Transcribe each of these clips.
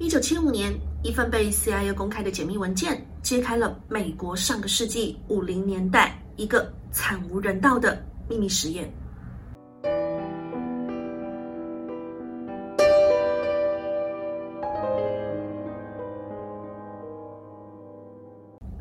一九七五年，一份被 CIA 公开的解密文件，揭开了美国上个世纪五零年代一个惨无人道的秘密实验。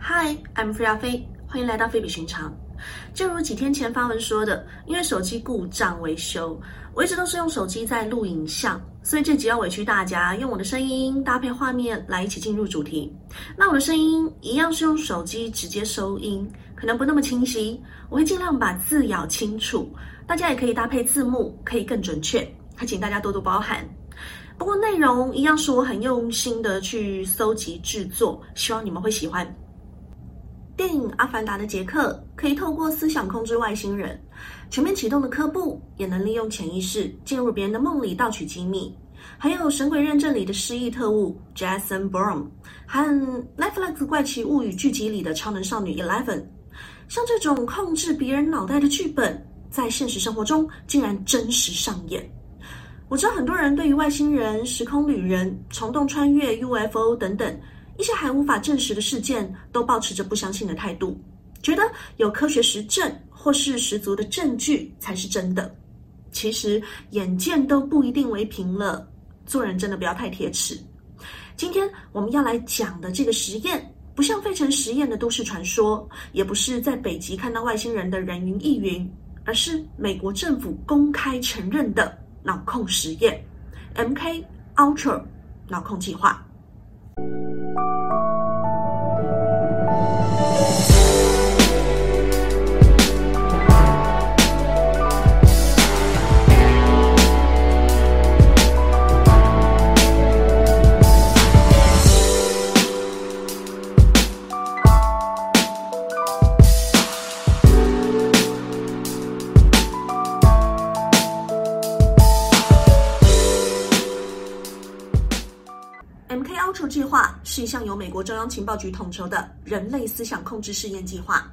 Hi，I'm 菲亚菲，欢迎来到非比寻常。正如几天前发文说的，因为手机故障维修，我一直都是用手机在录影像，所以这集要委屈大家用我的声音搭配画面来一起进入主题。那我的声音一样是用手机直接收音，可能不那么清晰，我会尽量把字咬清楚，大家也可以搭配字幕，可以更准确，还请大家多多包涵。不过内容一样是我很用心的去搜集制作，希望你们会喜欢。电影《阿凡达》的杰克可以透过思想控制外星人，全面启动的科布也能利用潜意识进入别人的梦里盗取机密，还有《神鬼认证》里的失忆特务 Jason Bourne 和《Netflix 怪奇物语》剧集里的超能少女 Eleven，像这种控制别人脑袋的剧本，在现实生活中竟然真实上演。我知道很多人对于外星人、时空旅人、虫洞穿越、UFO 等等。一些还无法证实的事件，都保持着不相信的态度，觉得有科学实证或是十足的证据才是真的。其实眼见都不一定为凭了，做人真的不要太铁齿。今天我们要来讲的这个实验，不像费城实验的都市传说，也不是在北极看到外星人的人云亦云，而是美国政府公开承认的脑控实验 ——MK Ultra 脑控计划。中央情报局统筹的人类思想控制试验计划，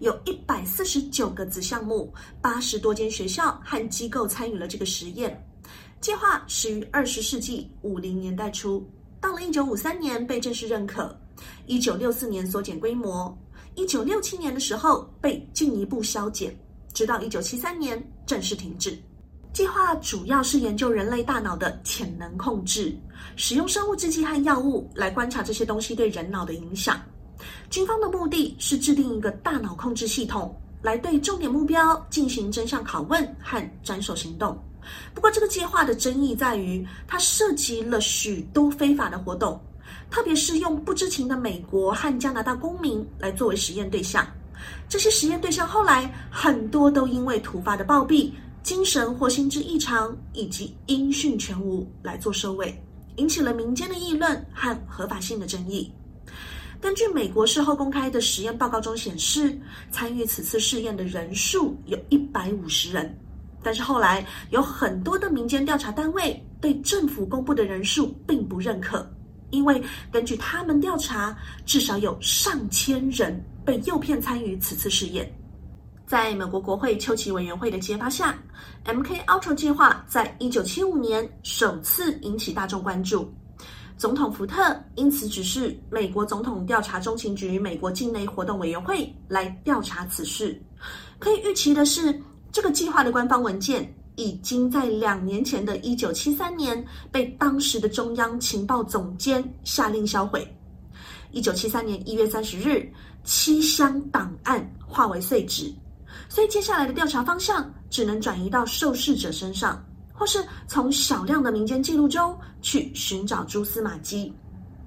有一百四十九个子项目，八十多间学校和机构参与了这个实验。计划始于二十世纪五零年代初，到了一九五三年被正式认可，一九六四年缩减规模，一九六七年的时候被进一步削减，直到一九七三年正式停止。计划主要是研究人类大脑的潜能控制，使用生物制剂和药物来观察这些东西对人脑的影响。军方的目的是制定一个大脑控制系统，来对重点目标进行真相拷问和斩首行动。不过，这个计划的争议在于，它涉及了许多非法的活动，特别是用不知情的美国和加拿大公民来作为实验对象。这些实验对象后来很多都因为突发的暴毙。精神或心智异常以及音讯全无来做收尾，引起了民间的议论和合法性的争议。根据美国事后公开的实验报告中显示，参与此次试验的人数有一百五十人，但是后来有很多的民间调查单位对政府公布的人数并不认可，因为根据他们调查，至少有上千人被诱骗参与此次试验。在美国国会丘奇委员会的揭发下，MK Ultra 计划在一九七五年首次引起大众关注。总统福特因此指示美国总统调查中情局美国境内活动委员会来调查此事。可以预期的是，这个计划的官方文件已经在两年前的一九七三年被当时的中央情报总监下令销毁。一九七三年一月三十日，七箱档案化为碎纸。所以接下来的调查方向只能转移到受试者身上，或是从少量的民间记录中去寻找蛛丝马迹。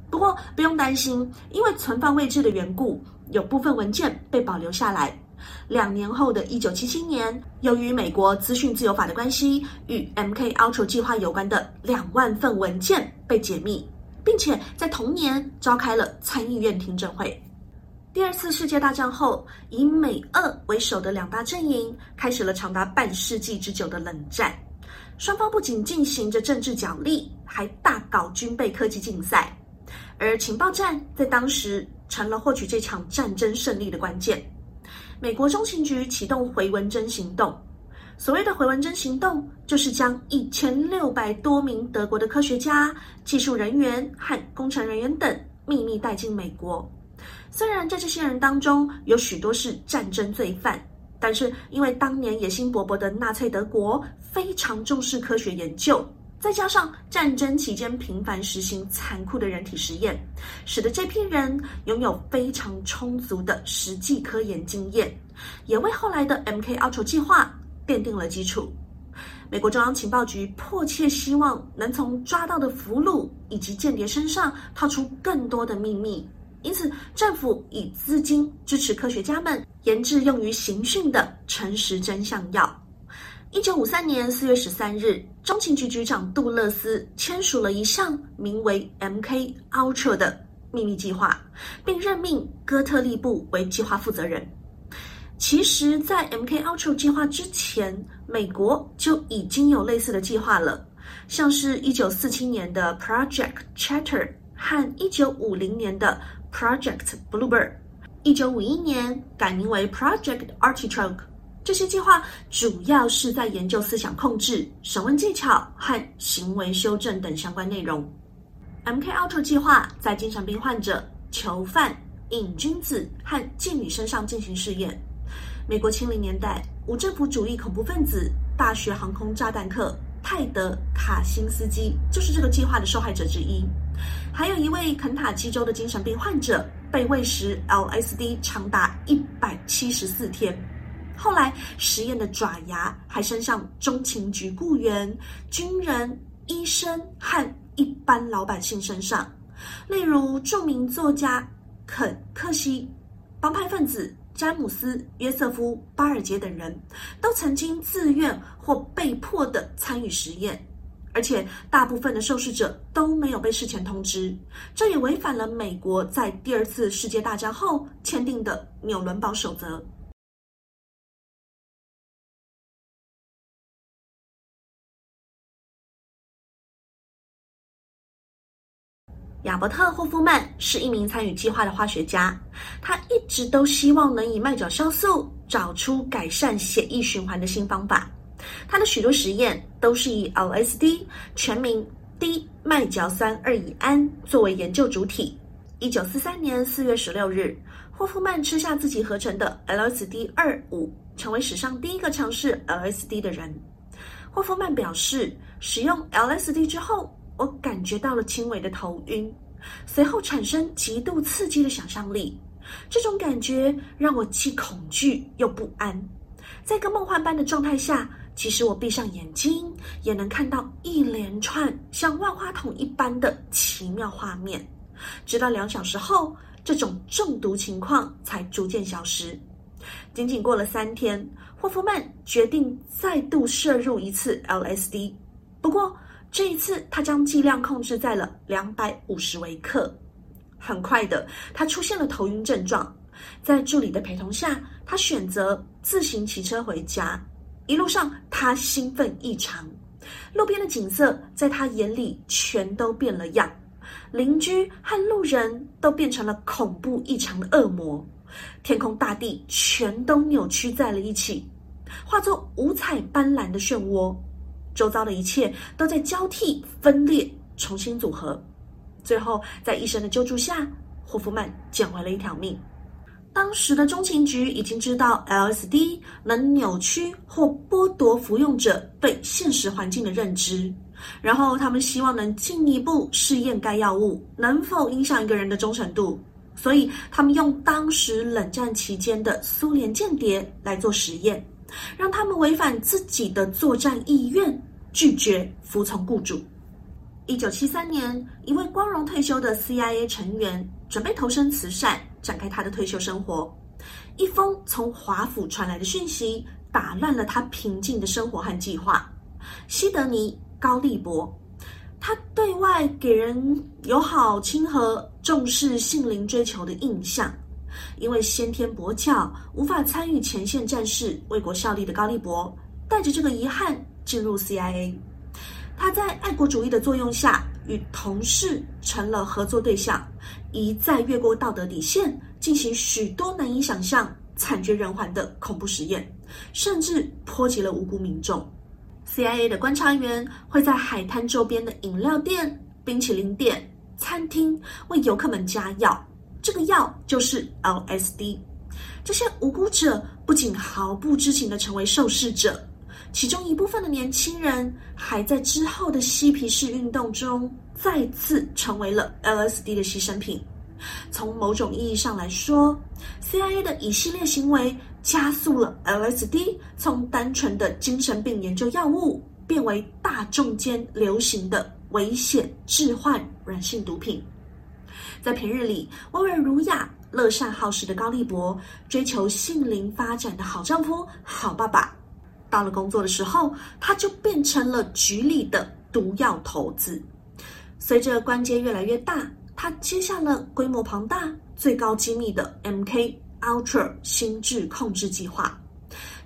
不过不用担心，因为存放位置的缘故，有部分文件被保留下来。两年后的一九七七年，由于美国资讯自由法的关系，与 MK Ultra 计划有关的两万份文件被解密，并且在同年召开了参议院听证会。第二次世界大战后，以美俄为首的两大阵营开始了长达半世纪之久的冷战。双方不仅进行着政治角力，还大搞军备科技竞赛。而情报战在当时成了获取这场战争胜利的关键。美国中情局启动回文针行动，所谓的回文针行动，就是将一千六百多名德国的科学家、技术人员和工程人员等秘密带进美国。虽然在这些人当中有许多是战争罪犯，但是因为当年野心勃勃的纳粹德国非常重视科学研究，再加上战争期间频繁实行残酷的人体实验，使得这批人拥有非常充足的实际科研经验，也为后来的 MK 奥筹计划。奠定了基础。美国中央情报局迫切希望能从抓到的俘虏以及间谍身上套出更多的秘密，因此政府以资金支持科学家们研制用于刑讯的诚实真相药。一九五三年四月十三日，中情局局长杜勒斯签署了一项名为 “MK Ultra” 的秘密计划，并任命哥特利布为计划负责人。其实，在 MK Ultra 计划之前，美国就已经有类似的计划了，像是一九四七年的 Project Chatter 和一九五零年的 Project Bluebird，一九五一年改名为 Project Artichoke。这些计划主要是在研究思想控制、审问技巧和行为修正等相关内容。MK Ultra 计划在精神病患者、囚犯、瘾君子和妓女身上进行试验。美国七零年代，无政府主义恐怖分子、大学航空炸弹客泰德·卡辛斯基就是这个计划的受害者之一。还有一位肯塔基州的精神病患者被喂食 LSD 长达一百七十四天。后来实验的爪牙还伸向中情局雇员、军人、医生和一般老百姓身上，例如著名作家肯·克西、帮派分子。詹姆斯·约瑟夫·巴尔杰等人都曾经自愿或被迫的参与实验，而且大部分的受试者都没有被事前通知，这也违反了美国在第二次世界大战后签订的纽伦堡守则。亚伯特·霍夫曼是一名参与计划的化学家，他一直都希望能以麦角酵素找出改善血液循环的新方法。他的许多实验都是以 LSD（ 全名低麦角酸二乙胺）作为研究主体。一九四三年四月十六日，霍夫曼吃下自己合成的 LSD 二五，成为史上第一个尝试 LSD 的人。霍夫曼表示，使用 LSD 之后。我感觉到了轻微的头晕，随后产生极度刺激的想象力。这种感觉让我既恐惧又不安。在一个梦幻般的状态下，其实我闭上眼睛，也能看到一连串像万花筒一般的奇妙画面。直到两小时后，这种中毒情况才逐渐消失。仅仅过了三天，霍夫曼决定再度摄入一次 LSD。不过，这一次，他将剂量控制在了两百五十微克。很快的，他出现了头晕症状。在助理的陪同下，他选择自行骑车回家。一路上，他兴奋异常。路边的景色在他眼里全都变了样，邻居和路人都变成了恐怖异常的恶魔。天空、大地全都扭曲在了一起，化作五彩斑斓的漩涡。周遭的一切都在交替分裂，重新组合。最后，在医生的救助下，霍夫曼捡回了一条命。当时的中情局已经知道 LSD 能扭曲或剥夺服用者对现实环境的认知，然后他们希望能进一步试验该药物能否影响一个人的忠诚度，所以他们用当时冷战期间的苏联间谍来做实验。让他们违反自己的作战意愿，拒绝服从雇主。一九七三年，一位光荣退休的 CIA 成员准备投身慈善，展开他的退休生活。一封从华府传来的讯息打乱了他平静的生活和计划。西德尼·高利博，他对外给人友好、亲和、重视性灵追求的印象。因为先天跛脚，无法参与前线战事、为国效力的高利博，带着这个遗憾进入 CIA。他在爱国主义的作用下，与同事成了合作对象，一再越过道德底线，进行许多难以想象、惨绝人寰的恐怖实验，甚至波及了无辜民众。CIA 的观察员会在海滩周边的饮料店、冰淇淋店、餐厅为游客们加药，这个药就是 LSD。这些无辜者不仅毫不知情的成为受试者，其中一部分的年轻人还在之后的嬉皮士运动中再次成为了 LSD 的牺牲品。从某种意义上来说，CIA 的一系列行为加速了 LSD 从单纯的精神病研究药物变为大众间流行的危险致幻软性毒品。在平日里温文儒雅、乐善好施的高利博，追求性灵发展的好丈夫、好爸爸，到了工作的时候，他就变成了局里的毒药头子。随着关节越来越大。他接下了规模庞大、最高机密的 MK Ultra 心智控制计划。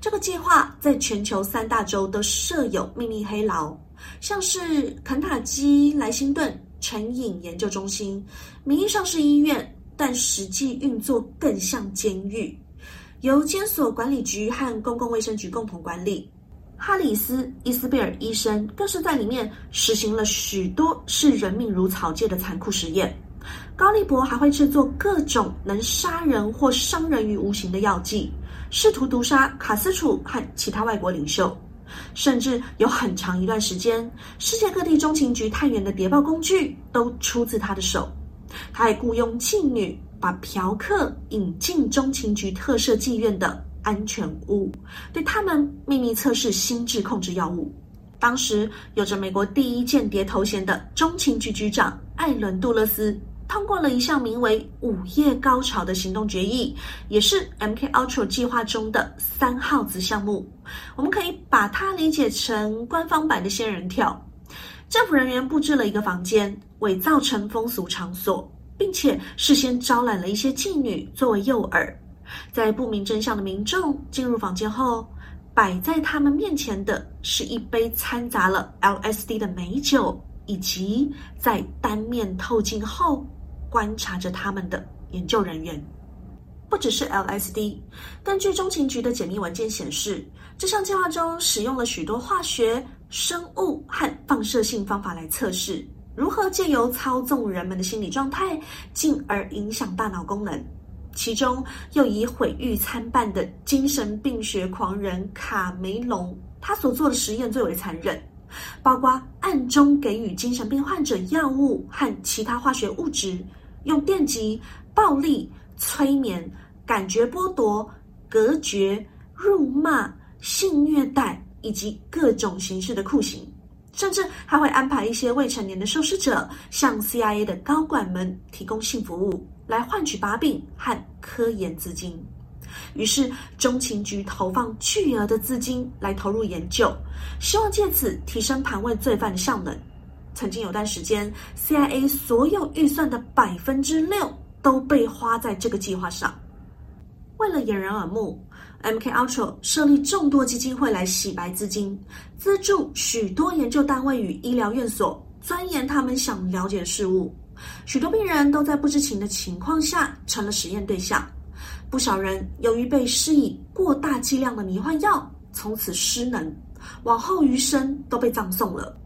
这个计划在全球三大洲都设有秘密黑牢，像是肯塔基莱辛顿成瘾研究中心，名义上是医院，但实际运作更像监狱，由监所管理局和公共卫生局共同管理。哈里斯·伊斯贝尔医生更是在里面实行了许多视人命如草芥的残酷实验。高利博还会制作各种能杀人或伤人于无形的药剂，试图毒杀卡斯楚和其他外国领袖。甚至有很长一段时间，世界各地中情局探员的谍报工具都出自他的手。他还雇佣妓女把嫖客引进中情局特设妓院的。安全屋对他们秘密测试心智控制药物。当时有着美国第一间谍头衔的中情局局长艾伦·杜勒斯通过了一项名为“午夜高潮”的行动决议，也是 MK Ultra 计划中的三号子项目。我们可以把它理解成官方版的仙人跳。政府人员布置了一个房间，伪造成风俗场所，并且事先招揽了一些妓女作为诱饵。在不明真相的民众进入房间后，摆在他们面前的是一杯掺杂了 LSD 的美酒，以及在单面透镜后观察着他们的研究人员。不只是 LSD，根据中情局的解密文件显示，这项计划中使用了许多化学、生物和放射性方法来测试如何借由操纵人们的心理状态，进而影响大脑功能。其中又以毁誉参半的精神病学狂人卡梅隆，他所做的实验最为残忍，包括暗中给予精神病患者药物和其他化学物质，用电击、暴力、催眠、感觉剥夺、隔绝、辱骂、性虐待以及各种形式的酷刑，甚至还会安排一些未成年的受试者向 CIA 的高管们提供性服务。来换取把柄和科研资金，于是中情局投放巨额的资金来投入研究，希望借此提升盘问罪犯的效能。曾经有段时间，CIA 所有预算的百分之六都被花在这个计划上。为了掩人耳目，MK Ultra 设立众多基金会来洗白资金，资助许多研究单位与医疗院所钻研他们想了解的事物。许多病人都在不知情的情况下成了实验对象，不少人由于被施以过大剂量的迷幻药，从此失能，往后余生都被葬送了。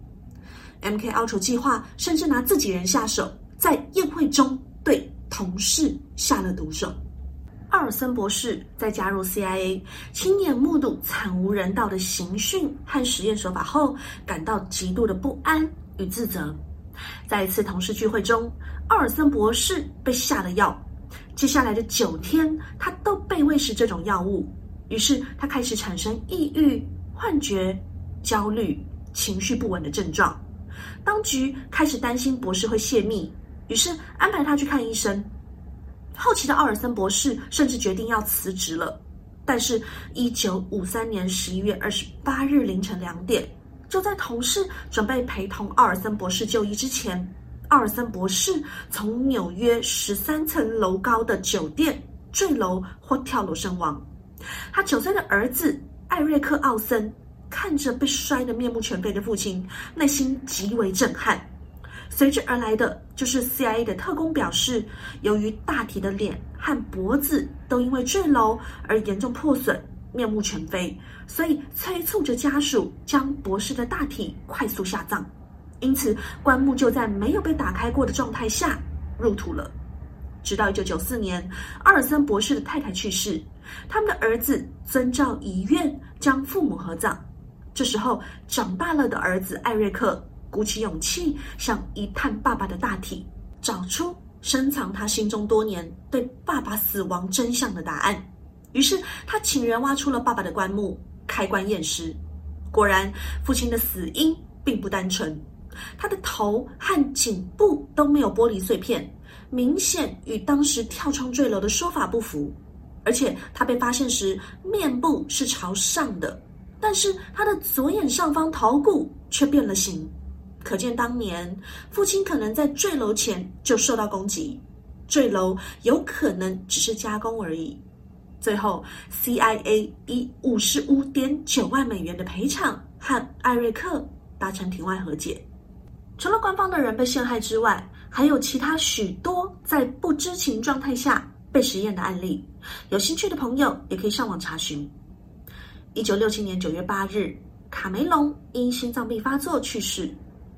MK Ultra 计划甚至拿自己人下手，在宴会中对同事下了毒手。奥尔森博士在加入 CIA，亲眼目睹惨无人道的刑讯和实验手法后，感到极度的不安与自责。在一次同事聚会中，奥尔森博士被下了药。接下来的九天，他都被喂食这种药物。于是他开始产生抑郁、幻觉、焦虑、情绪不稳的症状。当局开始担心博士会泄密，于是安排他去看医生。后期的奥尔森博士甚至决定要辞职了。但是，一九五三年十一月二十八日凌晨两点。就在同事准备陪同奥尔森博士就医之前，奥尔森博士从纽约十三层楼高的酒店坠楼或跳楼身亡。他九岁的儿子艾瑞克·奥森看着被摔得面目全非的父亲，内心极为震撼。随之而来的就是 CIA 的特工表示，由于大体的脸和脖子都因为坠楼而严重破损，面目全非，所以催促着家属将博士的大体快速下葬。因此，棺木就在没有被打开过的状态下入土了。直到一九九四年，阿尔森博士的太太去世，他们的儿子遵照遗愿将父母合葬。这时候，长大了的儿子艾瑞克鼓起勇气，想一探爸爸的大体，找出深藏他心中多年对爸爸死亡真相的答案。于是，他请人挖出了爸爸的棺木，开棺验尸。果然，父亲的死因并不单纯，他的头和颈部都没有玻璃碎片，明显与当时跳窗坠楼的说法不符。而且，他被发现时面部是朝上的。但是他的左眼上方头骨却变了形，可见当年父亲可能在坠楼前就受到攻击，坠楼有可能只是加工而已。最后，CIA 以五十五点九万美元的赔偿和艾瑞克达成庭外和解。除了官方的人被陷害之外，还有其他许多在不知情状态下被实验的案例。有兴趣的朋友也可以上网查询。一九六七年九月八日，卡梅隆因心脏病发作去世。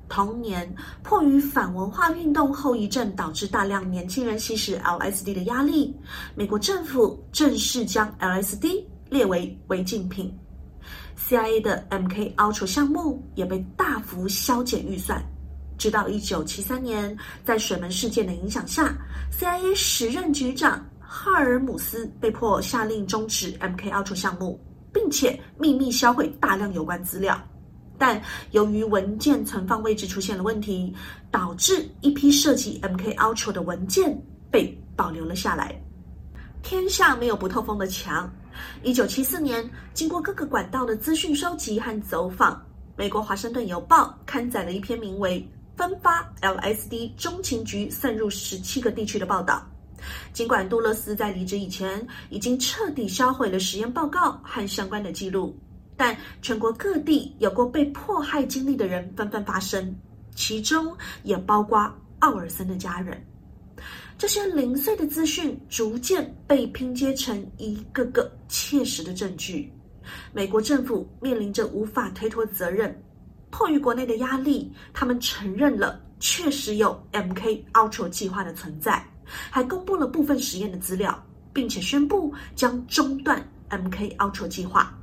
同年，迫于反文化运动后遗症导致大量年轻人吸食 LSD 的压力，美国政府正式将 LSD 列为违禁品。CIA 的 MK Ultra 项目也被大幅削减预算。直到一九七三年，在水门事件的影响下，CIA 时任局长哈尔姆斯被迫下令终止 MK Ultra 项目。并且秘密销毁大量有关资料，但由于文件存放位置出现了问题，导致一批涉及 MK Ultra 的文件被保留了下来。天下没有不透风的墙。一九七四年，经过各个管道的资讯收集和走访，美国《华盛顿邮报》刊载了一篇名为《分发 LSD 中情局渗入十七个地区》的报道。尽管杜勒斯在离职以前已经彻底销毁了实验报告和相关的记录，但全国各地有过被迫害经历的人纷纷发声，其中也包括奥尔森的家人。这些零碎的资讯逐渐被拼接成一个个切实的证据。美国政府面临着无法推脱责任，迫于国内的压力，他们承认了确实有 MK Ultra 计划的存在。还公布了部分实验的资料，并且宣布将中断 MK Ultra 计划。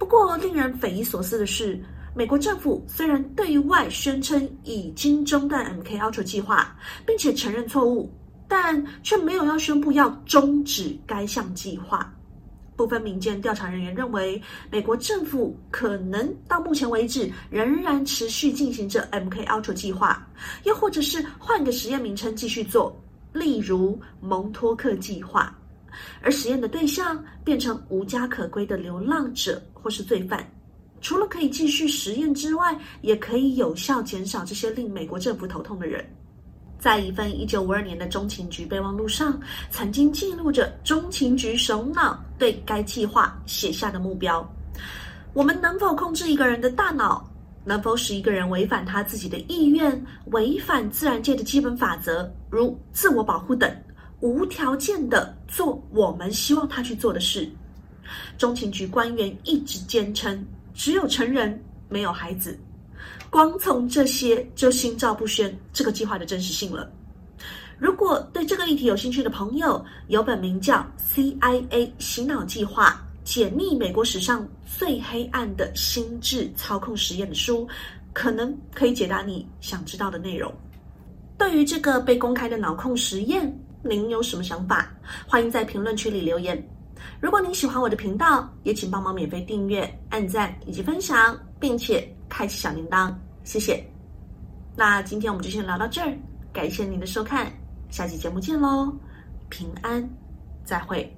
不过，令人匪夷所思的是，美国政府虽然对外宣称已经中断 MK Ultra 计划，并且承认错误，但却没有要宣布要终止该项计划。部分民间调查人员认为，美国政府可能到目前为止仍然持续进行着 MK Ultra 计划，又或者是换个实验名称继续做。例如蒙托克计划，而实验的对象变成无家可归的流浪者或是罪犯。除了可以继续实验之外，也可以有效减少这些令美国政府头痛的人。在一份一九五二年的中情局备忘录上，曾经记录着中情局首脑对该计划写下的目标：我们能否控制一个人的大脑？能否使一个人违反他自己的意愿，违反自然界的基本法则，如自我保护等，无条件的做我们希望他去做的事？中情局官员一直坚称，只有成人，没有孩子。光从这些就心照不宣这个计划的真实性了。如果对这个议题有兴趣的朋友，有本名叫《CIA 洗脑计划》。解密美国史上最黑暗的心智操控实验的书，可能可以解答你想知道的内容。对于这个被公开的脑控实验，您有什么想法？欢迎在评论区里留言。如果您喜欢我的频道也请帮忙免费订阅按赞以及分享并且开启小铃铛。谢谢。那今天我们就先聊到这儿感谢您的收看下期节目见喽。平安再会。